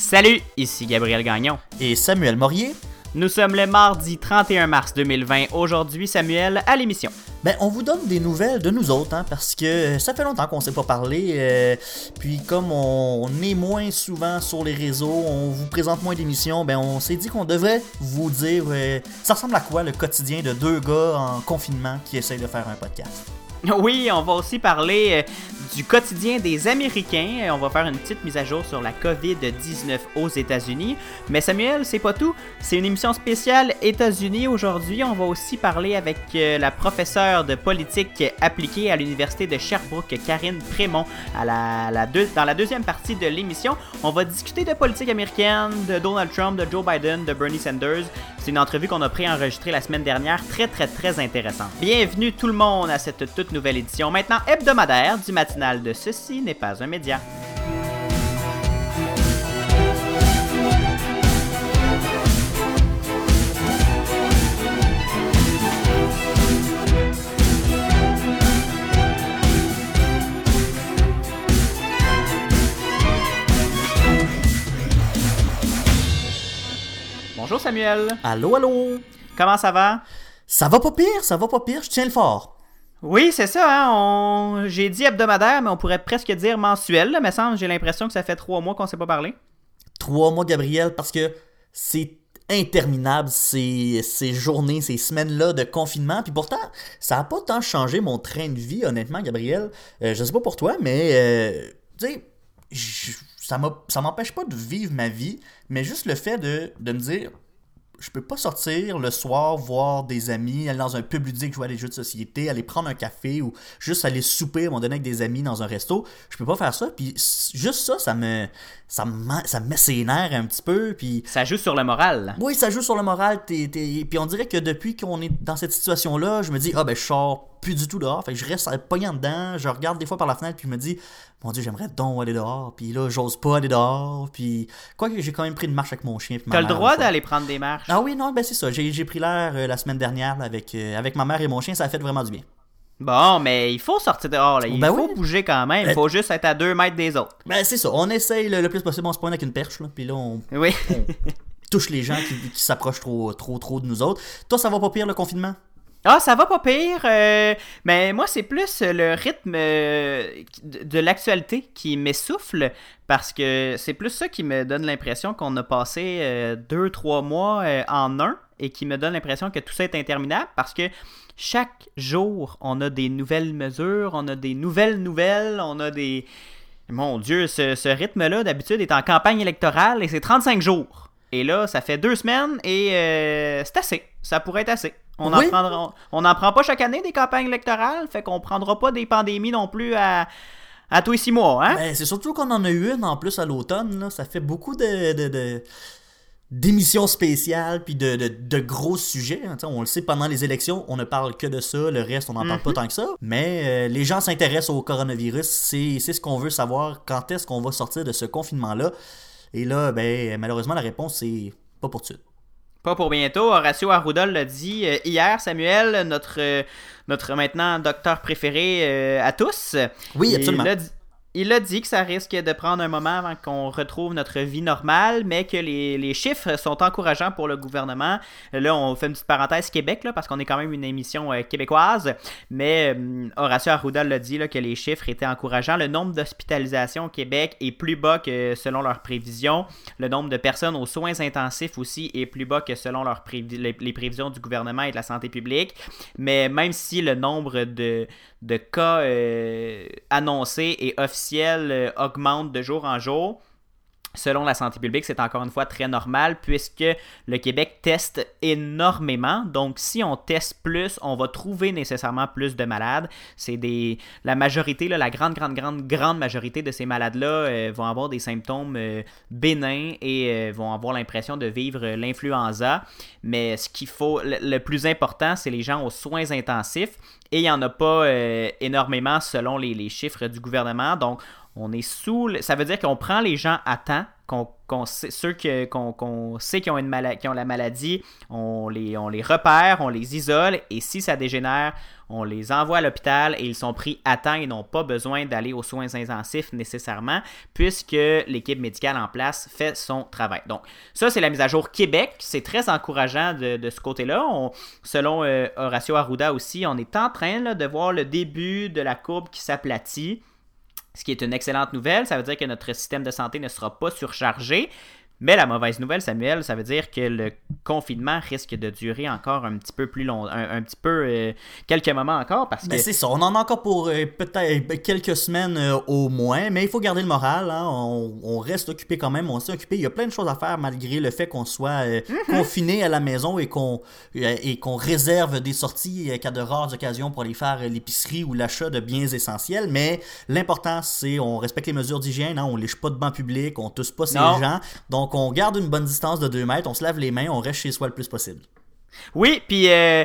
Salut, ici Gabriel Gagnon. Et Samuel Morier. Nous sommes le mardi 31 mars 2020. Aujourd'hui, Samuel, à l'émission. Ben, on vous donne des nouvelles de nous autres, hein, parce que ça fait longtemps qu'on ne s'est pas parlé. euh, puis comme on, on est moins souvent sur les réseaux, on vous présente moins d'émissions, ben on s'est dit qu'on devrait vous dire euh, ça ressemble à quoi le quotidien de deux gars en confinement qui essayent de faire un podcast? Oui, on va aussi parler euh, du quotidien des Américains. Euh, On va faire une petite mise à jour sur la COVID-19 aux États-Unis. Mais Samuel, c'est pas tout. C'est une émission spéciale États-Unis aujourd'hui. On va aussi parler avec euh, la professeure de politique appliquée à l'Université de Sherbrooke, Karine Prémont, dans la deuxième partie de l'émission. On va discuter de politique américaine, de Donald Trump, de Joe Biden, de Bernie Sanders. C'est une entrevue qu'on a préenregistrée la semaine dernière, très très très intéressante. Bienvenue tout le monde à cette toute nouvelle édition, maintenant hebdomadaire du matinal de Ceci n'est pas un média. Bonjour Samuel, Allô, allô? comment ça va? Ça va pas pire, ça va pas pire, je tiens le fort. Oui, c'est ça, hein, j'ai dit hebdomadaire, mais on pourrait presque dire mensuel, là, me semble, j'ai l'impression que ça fait trois mois qu'on s'est pas parlé. Trois mois, Gabriel, parce que c'est interminable ces, ces journées, ces semaines-là de confinement. Puis pourtant, ça n'a pas tant changé mon train de vie, honnêtement, Gabriel. Euh, je sais pas pour toi, mais euh, tu sais, ça m'empêche pas de vivre ma vie, mais juste le fait de, de me dire. Je peux pas sortir le soir voir des amis, aller dans un pub ludique jouer à des jeux de société, aller prendre un café ou juste aller souper à un moment donné avec des amis dans un resto. Je peux pas faire ça. Puis juste ça, ça me, ça me, ça me met ses nerfs un petit peu. Puis Ça joue sur le moral. oui, ça joue sur le moral. t'es- t'es- Puis on dirait que depuis qu'on est dans cette situation-là, je me dis, ah ben je sors plus du tout dehors. Fait que je reste pognant dedans. Je regarde des fois par la fenêtre, puis je me dis, mon dieu, j'aimerais donc aller dehors. Puis là, j'ose pas aller dehors. Puis quoi que j'ai quand même pris une marche avec mon chien. T'as le droit d'aller prendre des marches. Ah oui, non, ben c'est ça. J'ai pris l'air euh, la semaine dernière là, avec, euh, avec ma mère et mon chien. Ça a fait vraiment du bien. Bon, mais il faut sortir dehors, là. il Ben faut oui. bouger quand même, il Ben- faut juste être à deux mètres des autres. Ben c'est ça. On essaye le, le plus possible. On se pointe avec une perche. Là, puis là, on Oui. touche les gens qui, qui s'approchent trop, trop, trop de nous autres. Toi, ça va pas pire le confinement? Ah, ça va pas pire, euh, mais moi, c'est plus le rythme euh, de, l'actualité qui m'essouffle, parce que c'est plus ça qui me donne l'impression qu'on a passé euh, deux, trois mois en un, et qui me donne l'impression que tout ça est interminable, parce que chaque jour, on a des nouvelles mesures, on a des nouvelles nouvelles, on a des... Mon Dieu, ce, ce rythme-là, d'habitude, est en campagne électorale, et c'est 35 jours. Et là, ça fait deux semaines, et c'est assez. Ça pourrait être assez. On Oui. n'en prend pas chaque année des campagnes électorales, fait qu'on prendra pas des pandémies non plus à, à tous les six mois, hein? Ben, c'est surtout qu'on en a eu une en plus à l'automne. Ça fait beaucoup de, de- de- d'émissions spéciales puis de, de- de gros sujets. hein. On le sait, pendant les élections, on ne parle que de ça. Le reste, on n'en parle pas tant que ça. Mais euh, les gens s'intéressent au coronavirus. C'est, c'est ce qu'on veut savoir. Quand est-ce qu'on va sortir de ce confinement-là? Et là, ben, malheureusement, la réponse, c'est pas pour tout de suite. Pas pour bientôt. Horacio Arruda l'a dit euh, hier, Samuel, notre, euh, notre maintenant docteur préféré euh, à tous. Oui, Il absolument. a dit- Il a dit que ça risque de prendre un moment avant qu'on retrouve notre vie normale, mais que les, chiffres sont encourageants pour le gouvernement. Là, on fait une petite parenthèse Québec, parce qu'on est quand même une émission euh, québécoise. Mais euh, Horacio Arruda l'a dit que les chiffres étaient encourageants. Le nombre d'hospitalisations au Québec est plus bas que selon leurs prévisions. Le nombre de personnes aux soins intensifs aussi est plus bas que selon leurs les prévisions du gouvernement et de la santé publique. Mais même si le nombre de, de cas euh, annoncés et officiels euh, augmente de jour en jour, selon la santé publique, c'est encore une fois très normal puisque le Québec teste énormément. Donc, si on teste plus, on va trouver nécessairement plus de malades. C'est des la majorité, la grande, grande, grande, grande majorité de ces malades-là euh, vont avoir des symptômes euh, bénins et vont avoir l'impression de vivre l'influenza. Mais ce qu'il faut, le plus important, c'est les gens aux soins intensifs. Et il n'y en a pas euh, énormément selon les, les chiffres du gouvernement. Donc, on est sous. le- Ça veut dire qu'on prend les gens à temps ceux qu'on sait qui ont, la maladie, on les, on les repère, on les isole, et si ça dégénère, on les envoie à l'hôpital et ils sont pris à temps et n'ont pas besoin d'aller aux soins intensifs nécessairement, puisque l'équipe médicale en place fait son travail. Donc, ça, c'est la mise à jour Québec. C'est très encourageant de, ce côté-là. Selon euh, Horacio Arruda aussi, on est en train de voir le début de la courbe qui s'aplatit ce qui est une excellente nouvelle. Ça veut dire que notre système de santé ne sera pas surchargé. Mais la mauvaise nouvelle, Samuel, ça veut dire que le confinement risque de durer encore un petit peu plus long, un, petit peu euh, quelques moments encore parce ben, que. c'est ça, on en a encore pour euh, peut-être quelques semaines euh, au moins, mais il faut garder le moral. Hein. On, reste occupé quand même, on s'est occupé. Il y a plein de choses à faire malgré le fait qu'on soit mm-hmm. confiné à la maison et qu'on et qu'on réserve des sorties qu'à de rares occasions pour aller faire l'épicerie ou l'achat de biens essentiels. Mais l'important, c'est on respecte les mesures d'hygiène, hein. on lèche pas de banc public, on tousse pas ces gens. Donc donc, on garde une bonne distance de 2 mètres, on se lave les mains, on reste chez soi le plus possible. Oui, puis euh,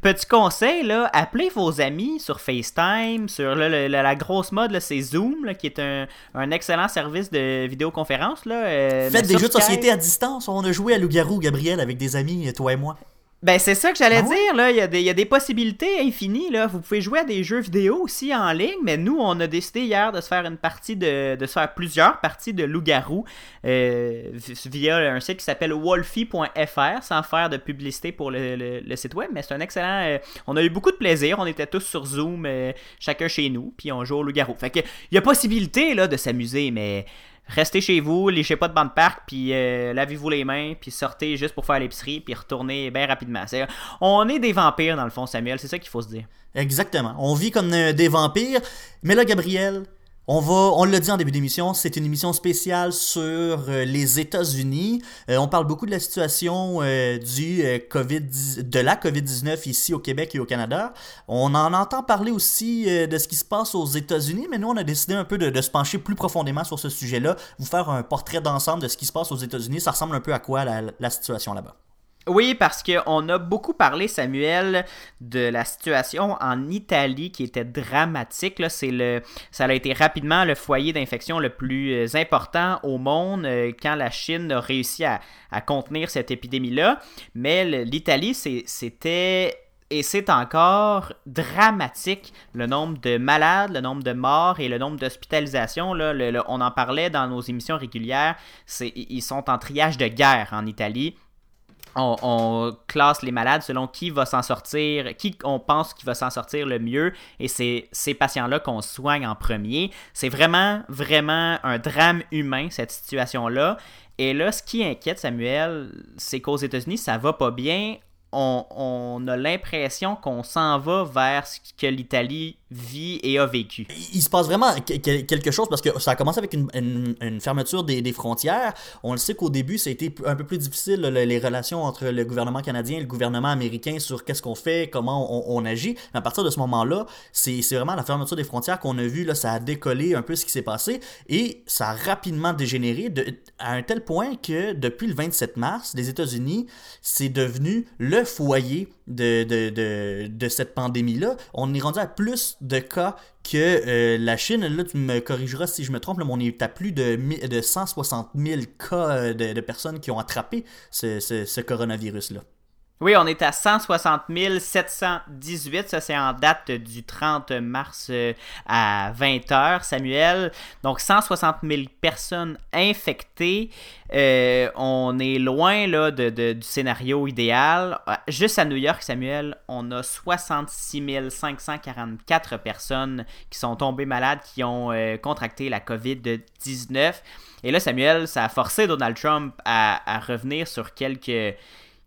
petit conseil, là, appelez vos amis sur FaceTime, sur la grosse mode, c'est Zoom, qui est un, excellent service de vidéoconférence. Là, euh, Faites des jeux de société à distance. On a joué à Loup-Garou, Gabriel, avec des amis, toi et moi. Ben, c'est ça que j'allais ah dire, là. Il y, a des, il y, a des, possibilités infinies, là. Vous pouvez jouer à des jeux vidéo aussi en ligne, mais nous, on a décidé hier de se faire une partie de. de se faire plusieurs parties de loup-garou euh, via un site qui s'appelle wolfie.fr, sans faire de publicité pour le, le, site web, mais c'est un excellent. Euh, on a eu beaucoup de plaisir. On était tous sur Zoom, euh, chacun chez nous, puis on joue au loup-garou. Fait que, il y a possibilité, là, de s'amuser, mais restez chez vous, léchez pas de banc de parc, puis euh, lavez-vous les mains, puis sortez juste pour faire l'épicerie, puis retournez bien rapidement. on est des vampires dans le fond, Samuel, c'est ça qu'il faut se dire. Exactement. On vit comme euh, des vampires. Mais là, Gabriel, on va, on l'a dit en début d'émission, c'est une émission spéciale sur euh, les États-Unis. Euh, on parle beaucoup de la situation euh, du Covid, de la COVID-19 ici au Québec et au Canada. On en entend parler aussi de ce qui se passe aux États-Unis, mais nous on a décidé un peu de, se pencher plus profondément sur ce sujet-là, vous faire un portrait d'ensemble de ce qui se passe aux États-Unis. Ça ressemble un peu à quoi la situation là-bas? Oui, parce qu'on a beaucoup parlé, Samuel, de la situation en Italie qui était dramatique. C'est le, ça a été rapidement le foyer d'infection le plus euh, important au monde euh, quand la Chine a réussi à, contenir cette épidémie-là. Mais l'Italie, c'était et c'est encore dramatique le nombre de malades, le nombre de morts et le nombre d'hospitalisations. on en parlait dans nos émissions régulières. Ils sont en triage de guerre en Italie on, classe les malades selon qui va s'en sortir, qui on pense qui va s'en sortir le mieux, et c'est ces patients-là qu'on soigne en premier. C'est vraiment, vraiment un drame humain, cette situation-là. Et là, ce qui inquiète Samuel, c'est qu'aux États-Unis, ça va pas bien. On, a l'impression qu'on s'en va vers ce que l'Italie vit et a vécu. Il se passe vraiment quelque chose parce que ça a commencé avec une, fermeture des, frontières. On le sait qu'au début, ça a été un peu plus difficile, les relations entre le gouvernement canadien et le gouvernement américain sur qu'est-ce qu'on fait, comment on, agit. Mais à partir de ce moment-là, c'est vraiment la fermeture des frontières qu'on a vu, là, ça a décollé un peu ce qui s'est passé et ça a rapidement dégénéré à un tel point que depuis le 27 mars, les États-Unis, c'est devenu le foyer de, de, de, cette pandémie-là. On est rendu à plus de cas que euh, la Chine. Là, tu me corrigeras si je me trompe, mais on est à plus de, de 160 000 cas de, de personnes qui ont attrapé ce, ce, ce coronavirus-là. Oui, on est à 160 718. Ça, c'est en date du 30 mars euh, à 20h, Samuel. Donc, 160 000 personnes infectées. Euh, on est loin là, de, du scénario idéal. Euh, juste à New York, Samuel, on a 66 544 personnes qui sont tombées malades, qui ont contracté la COVID-19. Et là, Samuel, ça a forcé Donald Trump à, à revenir sur quelques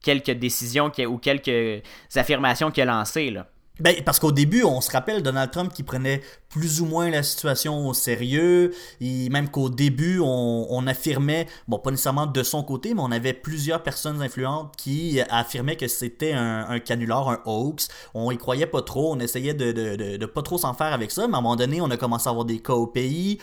quelques décisions ou quelques affirmations qu'il a lancées. Là. Ben, parce qu'au début, on se rappelle Donald Trump qui prenait plus ou moins la situation au sérieux, et même qu'au début, on, affirmait, bon, pas nécessairement de son côté, mais on avait plusieurs personnes influentes qui affirmaient que c'était un, canular, un hoax. On y croyait pas trop, on essayait de, de, pas trop s'en faire avec ça, mais à un moment donné, on a commencé à avoir des cas au pays.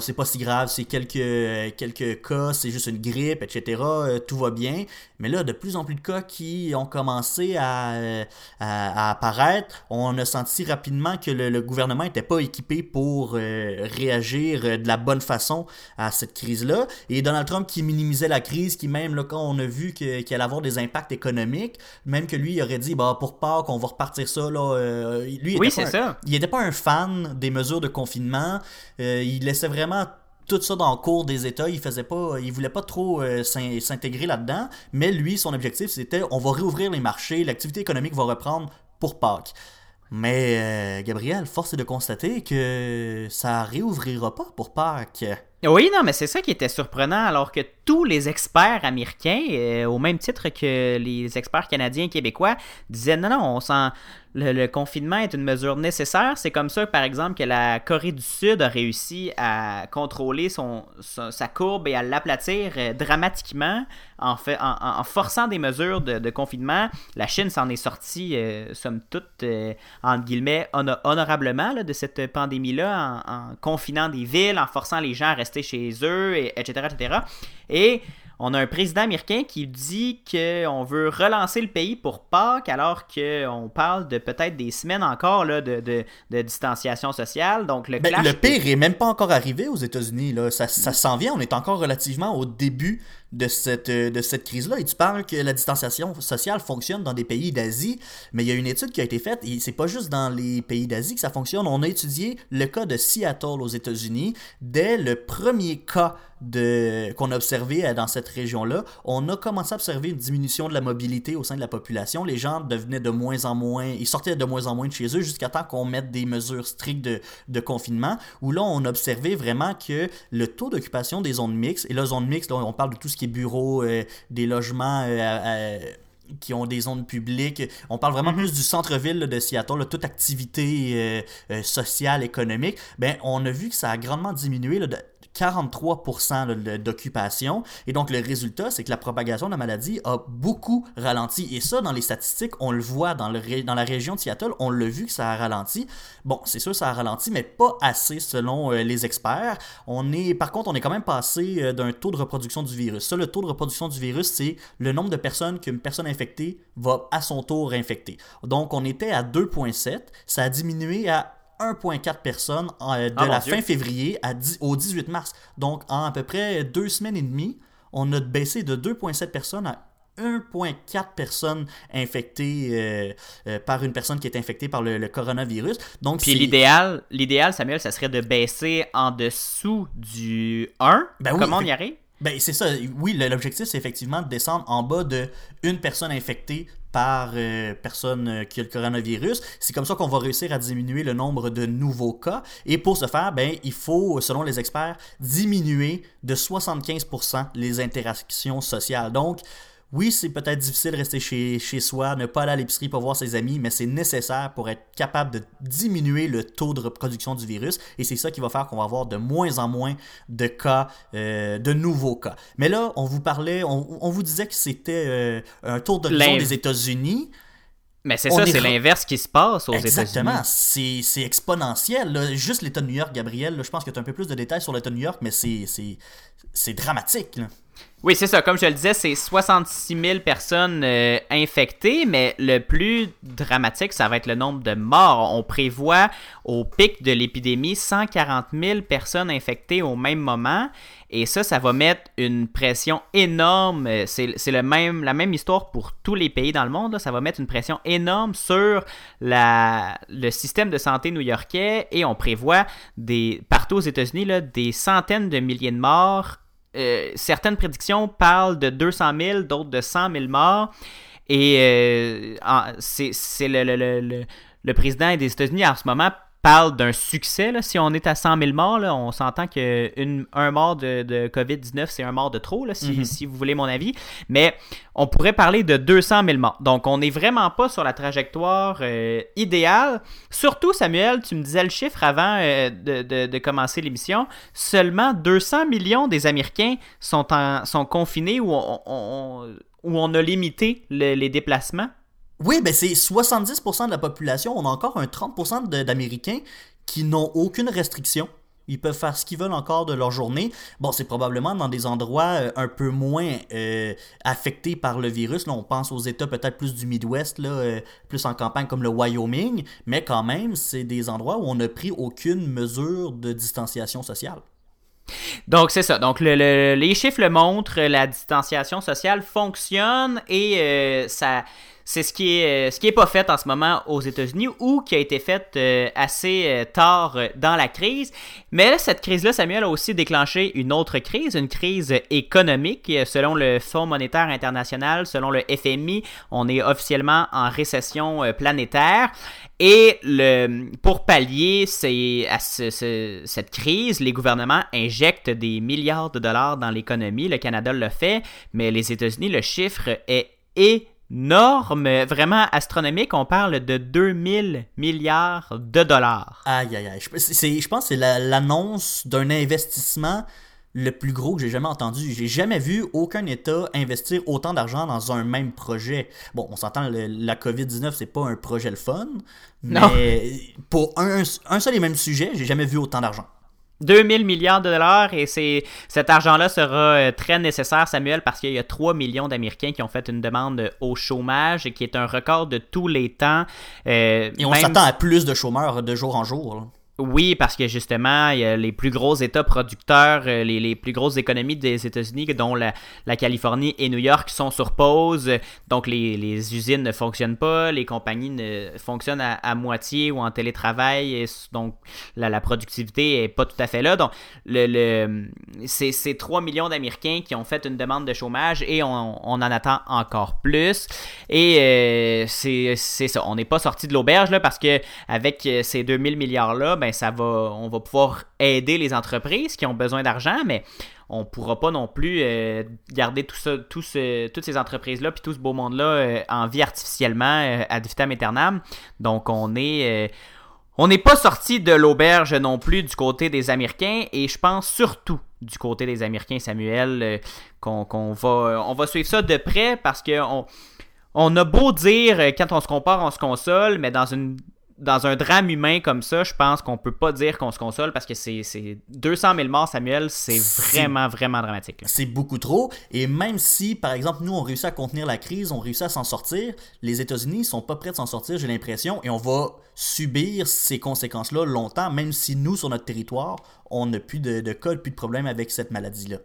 c'est pas si grave, c'est quelques, cas, c'est juste une grippe, etc. Euh, tout va bien. Mais là, de plus en plus de cas qui ont commencé à, à, apparaître, on a senti rapidement que le, le gouvernement était pas équipés pour réagir de la bonne façon à cette crise-là. Et Donald Trump qui minimisait la crise, qui même là, quand on a vu qu'il allait avoir des impacts économiques, même que lui il aurait dit bah pour Pâques on va repartir ça là. lui, oui, c'est ça. Il n'était pas un fan des mesures de confinement. il laissait vraiment tout ça dans le cours des États. Il faisait pas, il voulait pas trop euh, s'intégrer là-dedans. Mais lui, son objectif, c'était on va réouvrir les marchés, l'activité économique va reprendre pour Pâques. Mais euh, Gabriel, force est de constater que ça réouvrira pas pour Pâques. Oui, non, mais c'est ça qui était surprenant, alors que tous les experts américains, euh, au même titre que les experts canadiens et québécois, disaient non, non, on sent le, confinement est une mesure nécessaire. C'est comme ça, par exemple, que la Corée du Sud a réussi à contrôler son, sa courbe et à l'aplatir euh, dramatiquement en, en, forçant des mesures de, confinement. La Chine s'en est sortie, euh, somme toute, euh, entre guillemets, honorablement de cette pandémie-là, en, confinant des villes, en forçant les gens à rester chez eux, et, etc., etc. Et on a un président américain qui dit qu'on veut relancer le pays pour Pâques, alors qu'on parle de peut-être des semaines encore là, de, de, distanciation sociale. Donc le, ben, le pire est même pas encore arrivé aux États-Unis. Ça, ça s'en vient. On est encore relativement au début de cette, euh, de cette crise-là. Et tu parles que la distanciation sociale fonctionne dans des pays d'Asie, mais il y a une étude qui a été faite, et c'est pas juste dans les pays d'Asie que ça fonctionne. On a étudié le cas de Seattle aux États-Unis. Dès le premier cas de, qu'on a observé dans cette région-là, on a commencé à observer une diminution de la mobilité au sein de la population. Les gens devenaient de moins en moins, ils sortaient de moins en moins de chez eux jusqu'à temps qu'on mette des mesures strictes de, de confinement, où là, on a observé vraiment que le taux d'occupation des zones mixtes, et là, zones mixtes, là, on parle de tout ce qui est bureaux, euh, des logements euh, euh, qui ont des zones publiques. On parle vraiment mhm. plus du centre-ville de Seattle, toute activité sociale, économique. Ben, on a vu que ça a grandement diminué. de 43% d'occupation. Et donc, le résultat, c'est que la propagation de la maladie a beaucoup ralenti. Et ça, dans les statistiques, on le voit dans, le, dans la région de Seattle, on l'a vu que ça a ralenti. Bon, c'est sûr, ça a ralenti, mais pas assez selon euh, les experts. On est, par contre, on est quand même passé euh, d'un taux de reproduction du virus. Ça, le taux de reproduction du virus, c'est le nombre de personnes qu'une personne infectée va à son tour infecter. Donc, on était à 2,7. Ça a diminué à 1,4 personnes euh, de ah, la fin février à au 18 mars. Donc, en à peu près deux semaines et demie, on a baissé de 2,7 personnes à 1,4 personnes infectées euh, euh, par une personne qui est infectée par le, coronavirus. Donc, Puis l'idéal, l'idéal, Samuel, ça serait de baisser en dessous du 1. Ben Comment on y arrive? Ben, c'est ça. Oui, l'objectif, c'est effectivement de descendre en bas de une personne infectée par euh, personne euh, qui a le coronavirus. C'est comme ça qu'on va réussir à diminuer le nombre de nouveaux cas. Et pour ce faire, ben, il faut, selon les experts, diminuer de 75% les interactions sociales. Donc, oui, c'est peut-être difficile de rester chez, chez soi, ne pas aller à l'épicerie pour voir ses amis, mais c'est nécessaire pour être capable de diminuer le taux de reproduction du virus. Et c'est ça qui va faire qu'on va avoir de moins en moins de cas, euh, de nouveaux cas. Mais là, on vous parlait, on, vous disait que c'était euh, un tour de des États-Unis. Mais c'est ça, c'est l'inverse qui se passe aux États-Unis. Exactement, c'est exponentiel. Juste l'État de New York, Gabriel, je pense que tu as un peu plus de détails sur l'État de New York, mais c'est dramatique. Là. Oui, c'est ça. Comme je le disais, c'est 66 000 personnes euh, infectées, mais le plus dramatique, ça va être le nombre de morts. On prévoit au pic de l'épidémie 140 000 personnes infectées au même moment. Et ça, ça va mettre une pression énorme. C'est la même histoire pour tous les pays dans le monde. Ça va mettre une pression énorme sur le système de santé new-yorkais. Et on prévoit des, partout aux États-Unis des centaines de milliers de morts euh, certaines prédictions parlent de 200 000, d'autres de 100 000 morts. Et euh, c'est le, le, le, président des États-Unis en ce moment parle d'un succès. Si on est à 100 000 morts, on s'entend qu'un mort de, COVID-19, c'est un mort de trop, mhm. si, vous voulez mon avis. Mais on pourrait parler de 200 000 morts. Donc, on n'est vraiment pas sur la trajectoire euh, idéale. Surtout, Samuel, tu me disais le chiffre avant euh, de, commencer l'émission. Seulement 200 millions des Américains sont, sont confinés ou on, où on a limité les déplacements. Oui, ben c'est 70% de la population. On a encore un 30% d'Américains qui n'ont aucune restriction Ils peuvent faire ce qu'ils veulent encore de leur journée. Bon, c'est probablement dans des endroits euh, un peu moins euh, affectés par le virus. Là, on pense aux États peut-être plus du Midwest, là, euh, plus en campagne comme le Wyoming, mais quand même, c'est des endroits où on n'a pris aucune mesure de distanciation sociale. Donc c'est ça. Donc les chiffres le montrent, la distanciation sociale fonctionne et ça c'est ce qui est euh, ce qui est pas fait en ce moment aux États-Unis ou qui a été fait euh, assez euh, tard dans la crise. Mais là, cette crise-là, Samuel a aussi déclenché une autre crise, une crise économique. Selon le Fonds monétaire international, selon le FMI, on est officiellement en récession planétaire. Et le, pour pallier à cette crise, les gouvernements injectent des milliards de dollars dans l'économie. Le Canada le fait, mais les États-Unis, le chiffre est norme vraiment astronomique. On parle de 2000 milliards de dollars. Aïe, aïe, aïe. Je, pense que c'est l'annonce d'un investissement le plus gros que j'ai jamais entendu. J'ai jamais vu aucun État investir autant d'argent dans un même projet. Bon, on s'entend, la COVID-19, c'est pas un projet le fun, mais pour un, un seul et même sujet, j'ai jamais vu autant d'argent. 2000 milliards de dollars et c'est cet argent-là sera euh, très nécessaire, Samuel, parce qu'il y a 3 millions d'Américains qui ont fait une demande au chômage, qui est un record de tous les temps. Euh, et on s'attend à plus de chômeurs de jour en jour. Oui, parce que justement, il y a les plus gros États producteurs, euh, les, les plus grosses économies des États-Unis, dont la, la, Californie et New York, sont sur pause. Donc, les, les, usines ne fonctionnent pas, les compagnies ne fonctionnent à, moitié ou en télétravail. Donc, la, la, productivité est pas tout à fait là. Donc, le, le c'est 3 millions d'Américains qui ont fait une demande de chômage et on, on en attend encore plus. Et euh, c'est ça, on n'est pas sorti de l'auberge là parce que avec euh, ces 2000 milliards-là, ben, ben, ça va, on va pouvoir aider les entreprises qui ont besoin d'argent, mais on pourra pas non plus euh, garder tout ça, toutes ces entreprises-là, puis tout ce beau monde-là euh, en vie artificiellement euh, ad vitam aeternam. Donc on est on n'est pas sorti de l'auberge non plus du côté des Américains et je pense surtout du côté des Américains, Samuel, qu'on va, on va suivre ça de près parce que on, on a beau dire quand on se compare, on se console, mais dans une dans un drame humain comme ça, je pense qu'on peut pas dire qu'on se console parce que c'est 200 000 morts, Samuel, c'est vraiment, vraiment dramatique. C'est beaucoup trop. Et même si, par exemple, nous, on réussit à contenir la crise, on réussit à s'en sortir, les États-Unis sont pas prêts de s'en sortir, j'ai l'impression, et on va subir ces conséquences-là longtemps, même si nous, sur notre territoire, on n'a plus de, de cas, plus de problèmes avec cette maladie-là.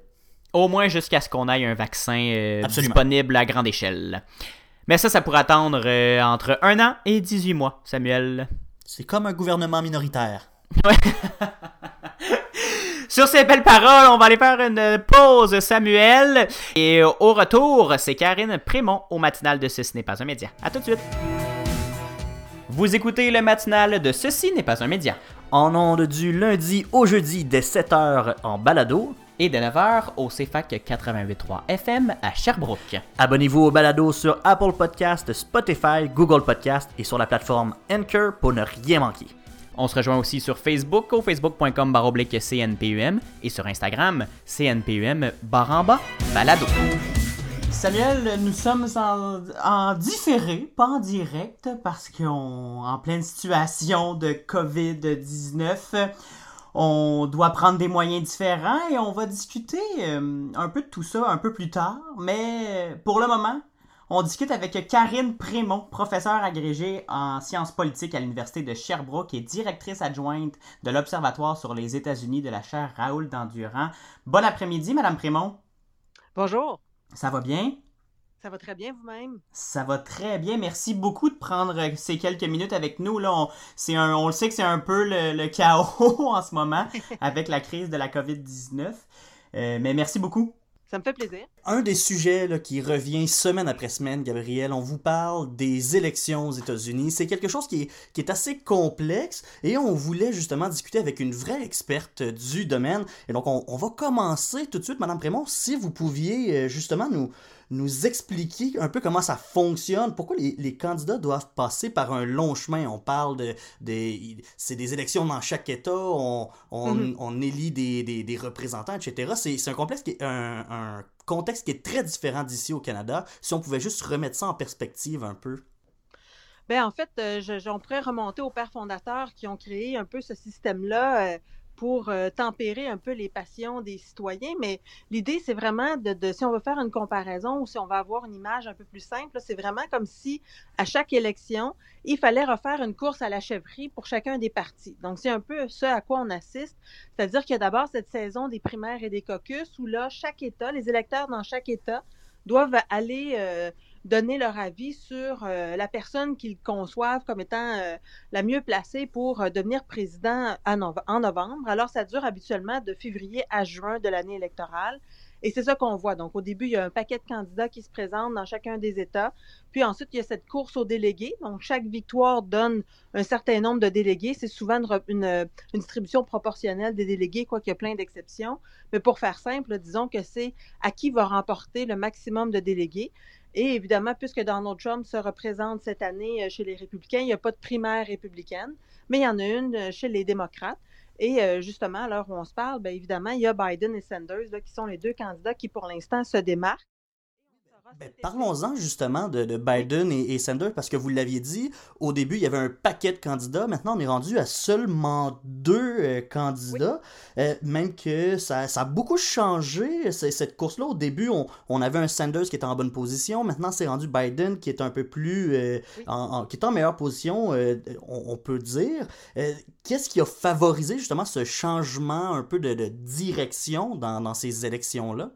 Au moins jusqu'à ce qu'on ait un vaccin euh, disponible à grande échelle. Mais ça, ça pourrait attendre euh, entre un an et 18 mois, Samuel. C'est comme un gouvernement minoritaire. Sur ces belles paroles, on va aller faire une pause, Samuel. Et au retour, c'est Karine Prémont au matinal de Ceci n'est pas un média. À tout de suite. Vous écoutez le matinal de Ceci n'est pas un média. En ondes du lundi au jeudi dès 7h en balado et de 9h au CFAC 88.3 FM à Sherbrooke. Abonnez-vous au balado sur Apple Podcast, Spotify, Google Podcast et sur la plateforme Anchor pour ne rien manquer. On se rejoint aussi sur Facebook au facebook.com baroblique CNPUM et sur Instagram CNPUM baramba balado. Samuel, nous sommes en, en, différé, pas en direct, parce qu'on en pleine situation de COVID-19 on doit prendre des moyens différents et on va discuter euh, un peu de tout ça un peu plus tard. Mais pour le moment, on discute avec Karine Prémont, professeure agrégée en sciences politiques à l'Université de Sherbrooke et directrice adjointe de l'Observatoire sur les États-Unis de la chaire Raoul Dandurand. Bon après-midi, Madame Prémont. Bonjour. Ça va bien? Ça va très bien vous-même? Ça va très bien. Merci beaucoup de prendre euh, ces quelques minutes avec nous. Là, on, un, on le sait que c'est un peu le, chaos en ce moment avec la crise de la COVID-19. Euh, mais merci beaucoup. Ça me fait plaisir. Un des sujets là, qui revient semaine après semaine, Gabriel, on vous parle des élections aux États-Unis. C'est quelque chose qui est, qui est, assez complexe et on voulait justement discuter avec une vraie experte du domaine. Et donc, on, on va commencer tout de suite, Madame Prémont, si vous pouviez euh, justement nous, nous expliquer un peu comment ça fonctionne, pourquoi les, les candidats doivent passer par un long chemin. On parle de, c'est des élections dans chaque État, on, on, mhm. on élit des, des, des, représentants, etc. C'est un complexe qui est un, un contexte qui est très différent d'ici au Canada. Si on pouvait juste remettre ça en perspective un peu. Ben, en fait, euh, je, on pourrait remonter aux pères fondateurs qui ont créé un peu ce système-là. Pour euh, tempérer un peu les passions des citoyens, mais l'idée, c'est vraiment de, de, si on veut faire une comparaison ou si on va avoir une image un peu plus simple, c'est vraiment comme si à chaque élection, il fallait refaire une course à la chèvrerie pour chacun des partis. Donc, c'est un peu ce à quoi on assiste, c'est-à-dire qu'il y a d'abord cette saison des primaires et des caucus où là, chaque État, les électeurs dans chaque État doivent aller euh, donner leur avis sur euh, la personne qu'ils conçoivent comme étant euh, la mieux placée pour euh, devenir président en novembre. Alors, ça dure habituellement de février à juin de l'année électorale. Et c'est ça qu'on voit. Donc, au début, il y a un paquet de candidats qui se présentent dans chacun des États. Puis ensuite, il y a cette course aux délégués. Donc, chaque victoire donne un certain nombre de délégués. C'est souvent une, distribution proportionnelle des délégués, quoi qu'il y a plein d'exceptions. Mais pour faire simple, disons que c'est à qui va remporter le maximum de délégués. Et évidemment, puisque Donald Trump se représente cette année chez les républicains, il n'y a pas de primaire républicaine, mais il y en a une chez les démocrates. Et justement, à l'heure où on se parle, bien évidemment, il y a Biden et Sanders qui sont les deux candidats qui, pour l'instant, se démarquent. Ben, Parlons-en justement de, de Biden et, et, Sanders, parce que vous l'aviez dit, au début, il y avait un paquet de candidats. Maintenant, on est rendu à seulement deux euh, candidats. Oui. Euh, même que ça, ça, a beaucoup changé, cette course-là. Au début, on, on, avait un Sanders qui était en bonne position. Maintenant, c'est rendu Biden qui est un peu plus... Euh, oui. en, en, qui est en meilleure position, on, on, peut dire. Qu'est-ce qui a favorisé justement ce changement un peu de, de direction dans, dans ces élections-là?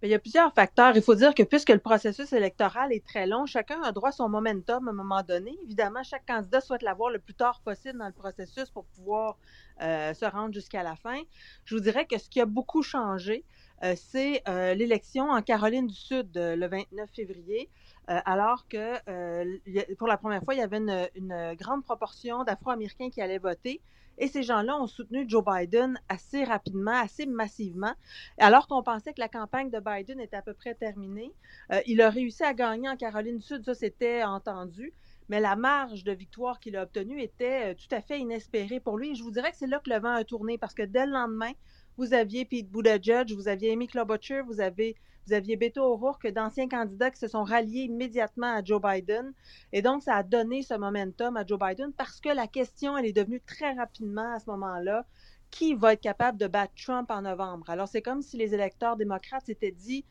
Il y a plusieurs facteurs. Il faut dire que puisque le processus électoral est très long, chacun a droit à son momentum à un moment donné. Évidemment, chaque candidat souhaite l'avoir le plus tard possible dans le processus pour pouvoir euh, se rendre jusqu'à la fin. Je vous dirais que ce qui a beaucoup changé, euh, c'est euh, l'élection en Caroline du Sud le 29 février. Alors que pour la première fois, il y avait une, une grande proportion d'Afro-Américains qui allaient voter. Et ces gens-là ont soutenu Joe Biden assez rapidement, assez massivement. Alors qu'on pensait que la campagne de Biden était à peu près terminée, euh, il a réussi à gagner en Caroline du Sud, ça c'était entendu. Mais la marge de victoire qu'il a obtenue était euh, tout à fait inespérée pour lui. Et je vous dirais que c'est là que le vent a tourné parce que dès le lendemain, vous aviez Pete Buttigieg, vous aviez Amy Klobuchar, vous avez vous aviez Beto O'Rourke, d'anciens candidats qui se sont ralliés immédiatement à Joe Biden. Et donc, ça a donné ce momentum à Joe Biden parce que la question, elle est devenue très rapidement à ce moment-là, qui va être capable de battre Trump en novembre? Alors, c'est comme si les électeurs démocrates s'étaient dit,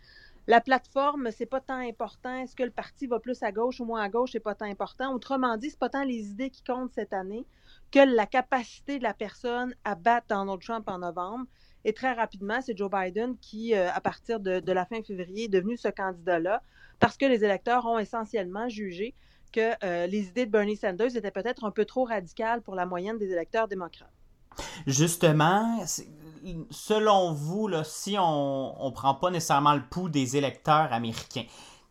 la plateforme, c'est pas tant important. Est-ce que le parti va plus à gauche ou moins à gauche, c'est pas tant important? Autrement dit, c'est pas tant les idées qui comptent cette année que la capacité de la personne à battre Donald Trump en novembre. Et très rapidement, c'est Joe Biden qui, euh, à partir de, la fin février, est devenu ce candidat-là parce que les électeurs ont essentiellement jugé que euh, les idées de Bernie Sanders étaient peut-être un peu trop radicales pour la moyenne des électeurs démocrates. Justement, selon vous, là, si on ne prend pas nécessairement le pouls des électeurs américains,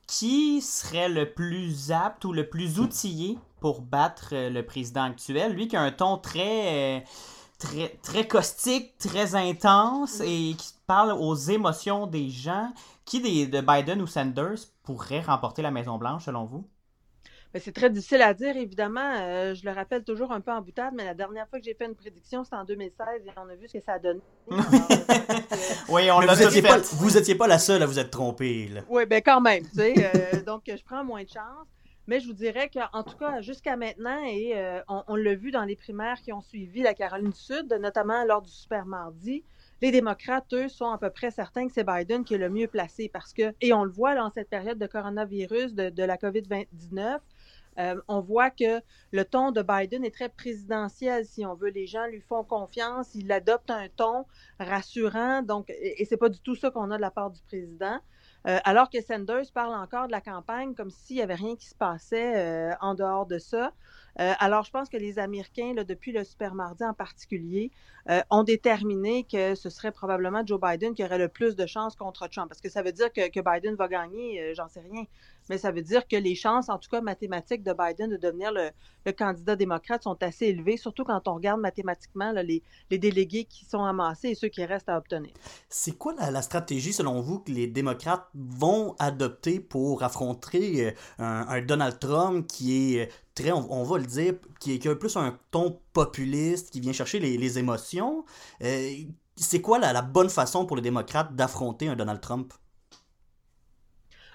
qui serait le plus apte ou le plus outillé pour battre euh, le président actuel, lui qui a un ton très... très, très caustique, très intense et qui parle aux émotions des gens. Qui des, de Biden ou Sanders pourrait remporter la Maison-Blanche selon vous? C'est très difficile à dire, évidemment. Euh, je le rappelle toujours un peu en boutade, mais la dernière fois que j'ai fait une prédiction, c'était en 2016 et on a vu ce que ça a donné. Alors, oui, on l'a vous, étiez pas, vous n'étiez pas la seule à vous être trompée. Là. Oui, ben quand même. Tu sais, euh, donc, je prends moins de chance. Mais je vous dirais qu'en tout cas, jusqu'à maintenant, et euh, on, l'a vu dans les primaires qui ont suivi la Caroline du Sud, notamment lors du Super Mardi, les démocrates, eux, sont à peu près certains que c'est Biden qui est le mieux placé parce que, et on le voit dans cette période de coronavirus, de, de la COVID-19, euh, on voit que le ton de Biden est très présidentiel, si on veut. Les gens lui font confiance, il adopte un ton rassurant, donc, et, et c'est pas du tout ça qu'on a de la part du président. Euh, alors que Sanders parle encore de la campagne comme s'il n'y avait rien qui se passait euh, en dehors de ça. Euh, alors, je pense que les Américains, depuis le Super Mardi en particulier, euh, ont déterminé que ce serait probablement Joe Biden qui aurait le plus de chances contre Trump. Parce que ça veut dire que, Biden va gagner, euh, j'en sais rien. Mais ça veut dire que les chances, en tout cas mathématiques, de Biden de devenir le, candidat démocrate sont assez élevées, surtout quand on regarde mathématiquement les, les, délégués qui sont amassés et ceux qui restent à obtenir. C'est quoi la, stratégie, selon vous, que les démocrates vont adopter pour affronter un Donald Trump qui est très, on, on, va le dire, qui, qui, a plus un ton populiste, qui vient chercher les, les émotions. Euh, c'est quoi la, la, bonne façon pour les démocrates d'affronter un Donald Trump?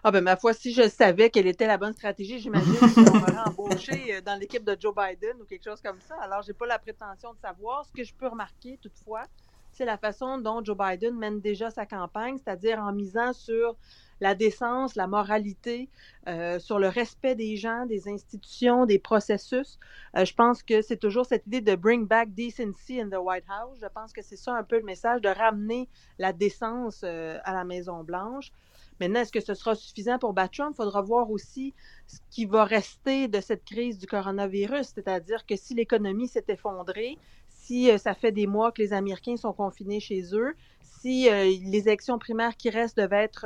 Ah ben ma foi, si je savais quelle était la bonne stratégie, j'imagine qu'on m'aurait embauché euh, dans l'équipe de Joe Biden ou quelque chose comme ça. Alors, j'ai pas la prétention de savoir. Ce que je peux remarquer toutefois, c'est la façon dont Joe Biden mène déjà sa campagne, c'est-à-dire en misant sur la décence, la moralité, euh, sur le respect des gens, des institutions, des processus. Euh, je pense que c'est toujours cette idée de bring back decency in the White House. Je pense que c'est ça un peu le message, de ramener la décence à la Maison-Blanche. Maintenant, est-ce que ce sera suffisant pour battre? Il faudra voir aussi ce qui va rester de cette crise du coronavirus, c'est-à-dire que si l'économie s'est effondrée, si euh, ça fait des mois que les Américains sont confinés chez eux, si euh, les élections primaires qui restent devaient être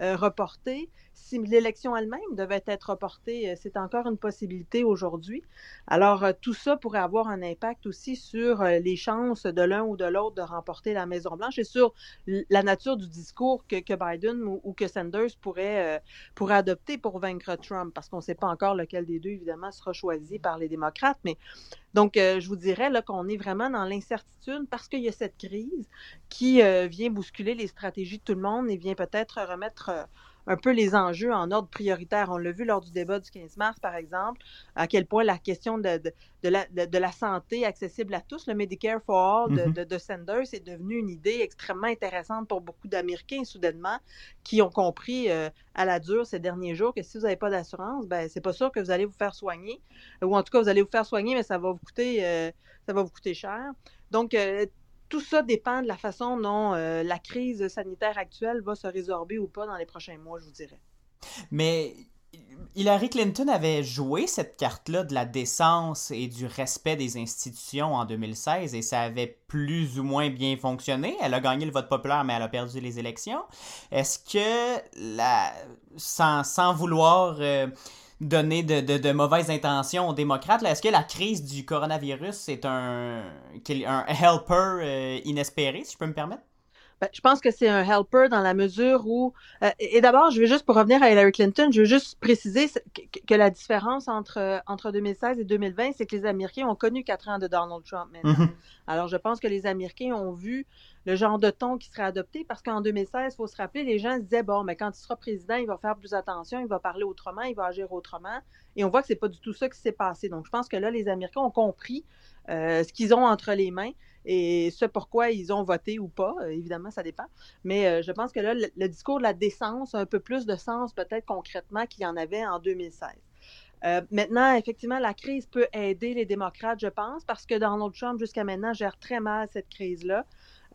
euh, reportées, si l'élection elle-même devait être reportée, euh, c'est encore une possibilité aujourd'hui. Alors, euh, tout ça pourrait avoir un impact aussi sur euh, les chances de l'un ou de l'autre de remporter la Maison-Blanche et sur la nature du discours que, Biden ou, que Sanders pourrait, pourrait adopter pour vaincre Trump, parce qu'on ne sait pas encore lequel des deux, évidemment, sera choisi par les démocrates. Mais donc, je vous dirais qu'on est vraiment dans l'incertitude parce qu'il y a cette crise qui vient bousculer les stratégies de tout le monde et vient peut-être remettre un peu les enjeux en ordre prioritaire. On l'a vu lors du débat du 15 mars, par exemple, à quel point la question de, de, la, de, la, santé accessible à tous, le Medicare for All de, mm-hmm. Sanders, est devenu une idée extrêmement intéressante pour beaucoup d'Américains, soudainement, qui ont compris euh, à la dure ces derniers jours que si vous n'avez pas d'assurance, ben c'est pas sûr que vous allez vous faire soigner, ou en tout cas, vous allez vous faire soigner, mais ça va vous coûter, euh, ça va vous coûter cher. Donc, euh, tout ça dépend de la façon dont euh, la crise sanitaire actuelle va se résorber ou pas dans les prochains mois, je vous dirais. Mais Hillary Clinton avait joué cette carte-là de la décence et du respect des institutions en 2016 et ça avait plus ou moins bien fonctionné. Elle a gagné le vote populaire, mais elle a perdu les élections. Est-ce que, sans vouloir... Euh, donner de, de, mauvaises intentions aux démocrates? Est-ce que la crise du coronavirus est un, un helper euh, inespéré, si je peux me permettre? Ben, je pense que c'est un helper dans la mesure où... Euh, et d'abord, je veux juste, pour revenir à Hillary Clinton, je veux juste préciser que, la différence entre, entre 2016 et 2020, c'est que les Américains ont connu quatre ans de Donald Trump maintenant. Mm-hmm. Alors, je pense que les Américains ont vu le genre de ton qui serait adopté parce qu'en 2016, il faut se rappeler, les gens se disaient, bon, mais quand il sera président, il va faire plus attention, il va parler autrement, il va agir autrement. Et on voit que c'est pas du tout ça qui s'est passé. Donc, je pense que là, les Américains ont compris euh, ce qu'ils ont entre les mains et ce pourquoi ils ont voté ou pas. Euh, évidemment, ça dépend. Mais euh, je pense que là, le, discours de la décence a un peu plus de sens peut-être concrètement qu'il y en avait en 2016. Euh, maintenant, effectivement, la crise peut aider les démocrates, je pense, parce que Donald Trump, jusqu'à maintenant, gère très mal cette crise-là.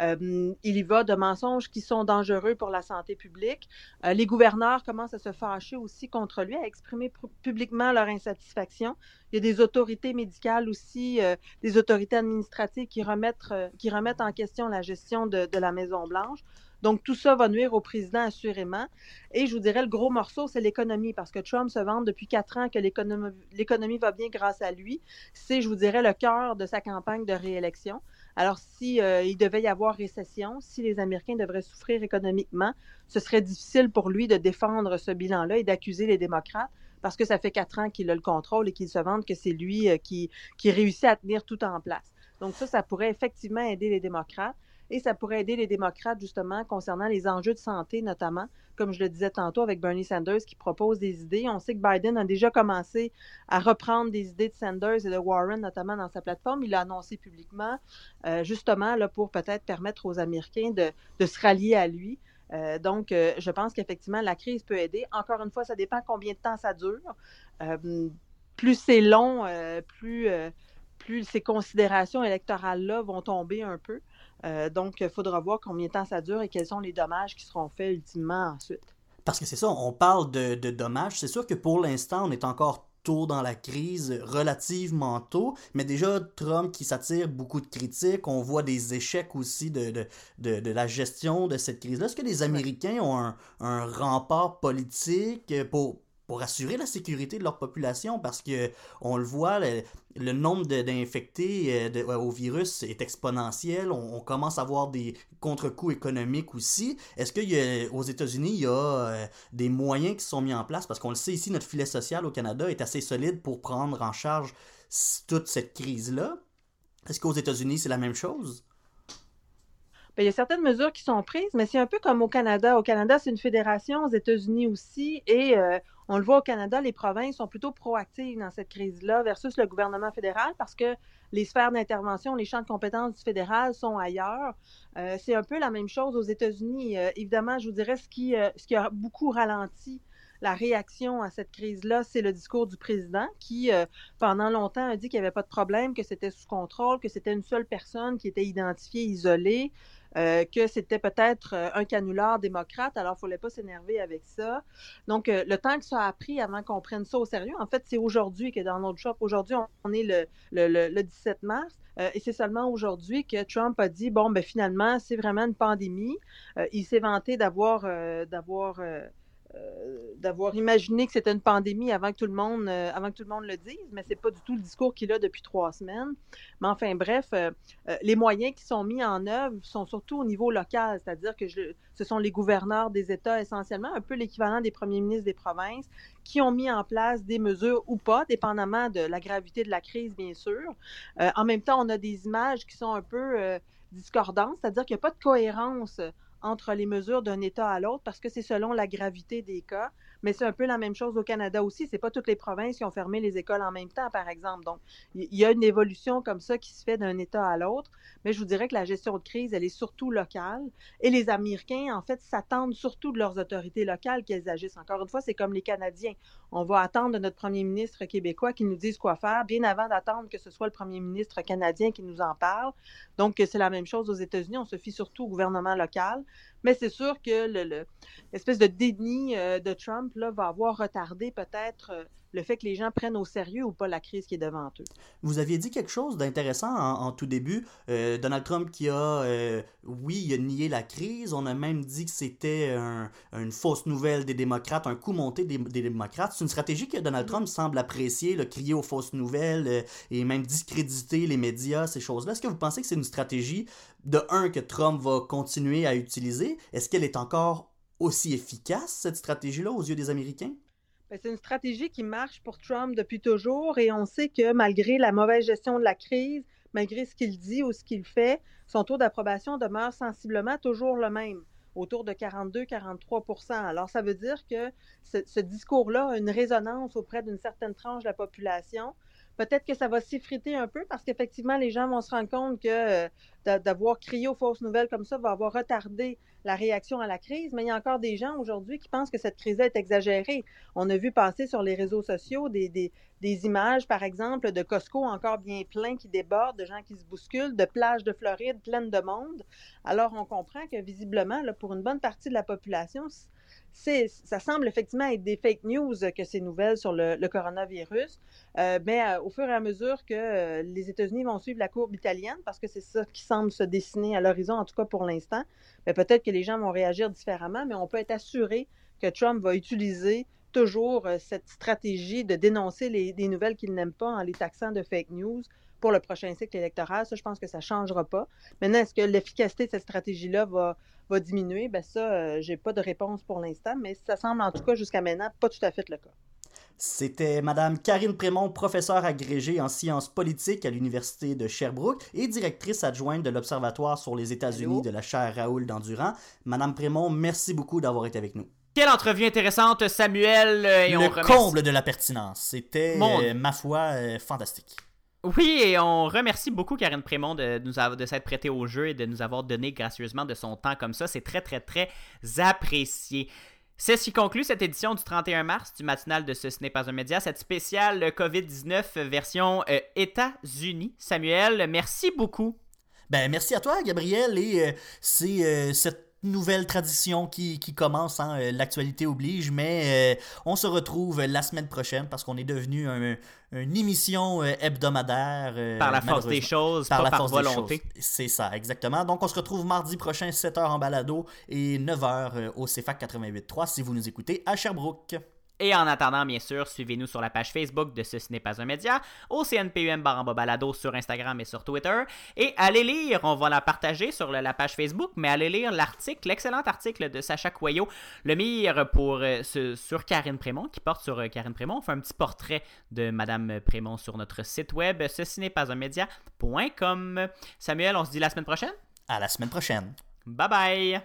Euh, il y va de mensonges qui sont dangereux pour la santé publique. Euh, les gouverneurs commencent à se fâcher aussi contre lui, à exprimer publiquement leur insatisfaction. Il y a des autorités médicales aussi, euh, des autorités administratives qui remettent, qui remettent en question la gestion de, de la Maison-Blanche. Donc, tout ça va nuire au président, assurément. Et je vous dirais, le gros morceau, c'est l'économie, parce que Trump se vante depuis quatre ans que l'économie va bien grâce à lui. C'est, je vous dirais, le cœur de sa campagne de réélection. Alors, si euh, il devait y avoir récession, si les Américains devraient souffrir économiquement, ce serait difficile pour lui de défendre ce bilan-là et d'accuser les démocrates parce que ça fait quatre ans qu'il a le contrôle et qu'il se vante que c'est lui euh, qui, qui réussit à tenir tout en place. Donc ça, ça pourrait effectivement aider les démocrates et ça pourrait aider les démocrates justement concernant les enjeux de santé notamment, comme je le disais tantôt avec Bernie Sanders qui propose des idées. On sait que Biden a déjà commencé à reprendre des idées de Sanders et de Warren notamment dans sa plateforme. Il l'a annoncé publiquement euh, justement là, pour peut-être permettre aux Américains de, se rallier à lui. Euh, donc, euh, je pense qu'effectivement, la crise peut aider. Encore une fois, ça dépend combien de temps ça dure. plus c'est long, plus, plus ces considérations électorales-là vont tomber un peu. Euh, donc, il faudra voir combien de temps ça dure et quels sont les dommages qui seront faits ultimement ensuite. Parce que c'est ça, on parle de, dommages. C'est sûr que pour l'instant, on est encore tôt dans la crise, relativement tôt, mais déjà Trump qui s'attire beaucoup de critiques, on voit des échecs aussi de, de, la gestion de cette crise-là. Est-ce que les Américains ont un, un rempart politique pour, pour assurer la sécurité de leur population parce que on le voit le, nombre d'infectés euh, au virus est exponentiel. On, commence à avoir des contre-coups économiques aussi. Est-ce que aux États-Unis il y a euh, des moyens qui sont mis en place? Parce qu'on le sait ici notre filet social au Canada est assez solide pour prendre en charge toute cette crise là est-ce qu'aux États-Unis c'est la même chose? Bien, il y a certaines mesures qui sont prises, mais c'est un peu comme au Canada. Au Canada, c'est une fédération, aux États-Unis aussi, et euh, on le voit au Canada, les provinces sont plutôt proactives dans cette crise-là versus le gouvernement fédéral parce que les sphères d'intervention, les champs de compétences du fédéral sont ailleurs. Euh, c'est un peu la même chose aux États-Unis. Euh, évidemment, je vous dirais ce qui, ce qui a beaucoup ralenti la réaction à cette crise-là, c'est le discours du président qui, pendant longtemps, a dit qu'il n'y avait pas de problème, que c'était sous contrôle, que c'était une seule personne qui était identifiée, isolée, euh, que c'était peut-être euh, un canular démocrate, alors il ne fallait pas s'énerver avec ça. Donc, le temps que ça a pris avant qu'on prenne ça au sérieux, en fait, c'est aujourd'hui que dans notre shop, aujourd'hui, on, est le, le, le, 17 mars, et c'est seulement aujourd'hui que Trump a dit, bon, ben finalement, c'est vraiment une pandémie. il s'est vanté d'avoir... d'avoir euh, d'avoir imaginé que c'était une pandémie avant que tout le monde euh, avant que tout le monde le dise, mais c'est pas du tout le discours qu'il a depuis trois semaines. Mais enfin bref, euh, les moyens qui sont mis en œuvre sont surtout au niveau local, c'est-à-dire que ce sont les gouverneurs des États essentiellement, un peu l'équivalent des premiers ministres des provinces, qui ont mis en place des mesures ou pas, dépendamment de la gravité de la crise, bien sûr. en même temps, on a des images qui sont un peu discordantes, c'est-à-dire qu'il n'y a pas de cohérence entre les mesures d'un État à l'autre parce que c'est selon la gravité des cas. Mais c'est un peu la même chose au Canada aussi. C'est pas toutes les provinces qui ont fermé les écoles en même temps, par exemple. Donc, il y a une évolution comme ça qui se fait d'un État à l'autre. Mais je vous dirais que la gestion de crise, elle est surtout locale. Et les Américains, en fait, s'attendent surtout de leurs autorités locales qu'elles agissent. Encore une fois, c'est comme les Canadiens. On va attendre de notre premier ministre québécois qu'il nous dise quoi faire, bien avant d'attendre que ce soit le premier ministre canadien qui nous en parle. Donc, c'est la même chose aux États-Unis. On se fie surtout au gouvernement local. Mais c'est sûr que l'espèce de déni euh, de Trump là, va avoir retardé peut-être euh, le fait que les gens prennent au sérieux ou pas la crise qui est devant eux. Vous aviez dit quelque chose d'intéressant en, tout début. Euh, Donald Trump qui a, oui, il a nié la crise. On a même dit que c'était une fausse nouvelle des démocrates, un coup monté des, démocrates. C'est une stratégie que Donald. Trump semble apprécier, le crier aux fausses nouvelles et même discréditer les médias, ces choses-là. Est-ce que vous pensez que c'est une stratégie de un que Trump va continuer à utiliser, est-ce qu'elle est encore aussi efficace, cette stratégie-là, aux yeux des Américains? Ben, c'est une stratégie qui marche pour Trump depuis toujours et on sait que malgré la mauvaise gestion de la crise, malgré ce qu'il dit ou ce qu'il fait, son taux d'approbation demeure sensiblement toujours le même, autour de 42-43% Alors ça veut dire que ce, discours-là a une résonance auprès d'une certaine tranche de la population Peut-être que ça va s'effriter un peu parce qu'effectivement, les gens vont se rendre compte que euh, d'avoir crié aux fausses nouvelles comme ça va avoir retardé la réaction à la crise. Mais il y a encore des gens aujourd'hui qui pensent que cette crise est exagérée. On a vu passer sur les réseaux sociaux des, des, images, par exemple, de Costco encore bien plein qui débordent, de gens qui se bousculent, de plages de Floride pleines de monde. Alors, on comprend que visiblement, pour une bonne partie de la population, ça semble effectivement être des fake news que ces nouvelles sur le, coronavirus, euh, mais euh, au fur et à mesure que euh, les États-Unis vont suivre la courbe italienne, parce que c'est ça qui semble se dessiner à l'horizon, en tout cas pour l'instant, ben, peut-être que les gens vont réagir différemment, mais on peut être assuré que Trump va utiliser toujours cette stratégie de dénoncer les, les nouvelles qu'il n'aime pas en les taxant de fake news pour le prochain cycle électoral. Ça, je pense que ça ne changera pas. Maintenant, est-ce que l'efficacité de cette stratégie-là va, va diminuer? Ben ça, euh, j'ai pas de réponse pour l'instant, mais ça semble en tout cas jusqu'à maintenant pas tout à fait le cas. C'était Madame Karine Prémont, professeure agrégée en sciences politiques à l'Université de Sherbrooke et directrice adjointe de l'Observatoire sur les États-Unis de la chaire Raoul d'Endurant. Madame Prémont, merci beaucoup d'avoir été avec nous. Quelle entrevue intéressante, Samuel. Euh, et le comble de la pertinence. C'était, euh, ma foi, fantastique. Oui, et on remercie beaucoup Karine Prémont de, nous de s'être prêtée au jeu et de nous avoir donné gracieusement de son temps comme ça. C'est très, très, très apprécié. C'est ce qui conclut cette édition du 31 mars du matinal de Ce, n'est pas un média, cette spéciale COVID-19 version euh, États-Unis. Samuel, merci beaucoup. Ben, merci à toi, Gabriel, et euh, c'est euh, cette nouvelle tradition qui, qui commence, hein, euh, l'actualité oblige, mais euh, on se retrouve la semaine prochaine parce qu'on est devenu une émission euh, hebdomadaire. par la force des choses, par pas la par volonté. C'est ça, exactement. Donc on se retrouve mardi prochain, 7h en balado et 9h au CFAC 88.3 si vous nous écoutez à Sherbrooke. Et en attendant, bien sûr, suivez-nous sur la page Facebook de Ce n'est pas un média, au CNPUM Baramba Balado sur Instagram et sur Twitter. Et allez lire, on va la partager sur la page Facebook, mais allez lire l'article, l'excellent article de Sacha Coyot, le meilleur pour, euh, sur Karine Prémont, qui porte sur euh, Karine Prémont. On fait un petit portrait de Madame Prémont sur notre site web, ceci n'est pas un média.com. Samuel, on se dit la semaine prochaine? À la semaine prochaine. Bye bye!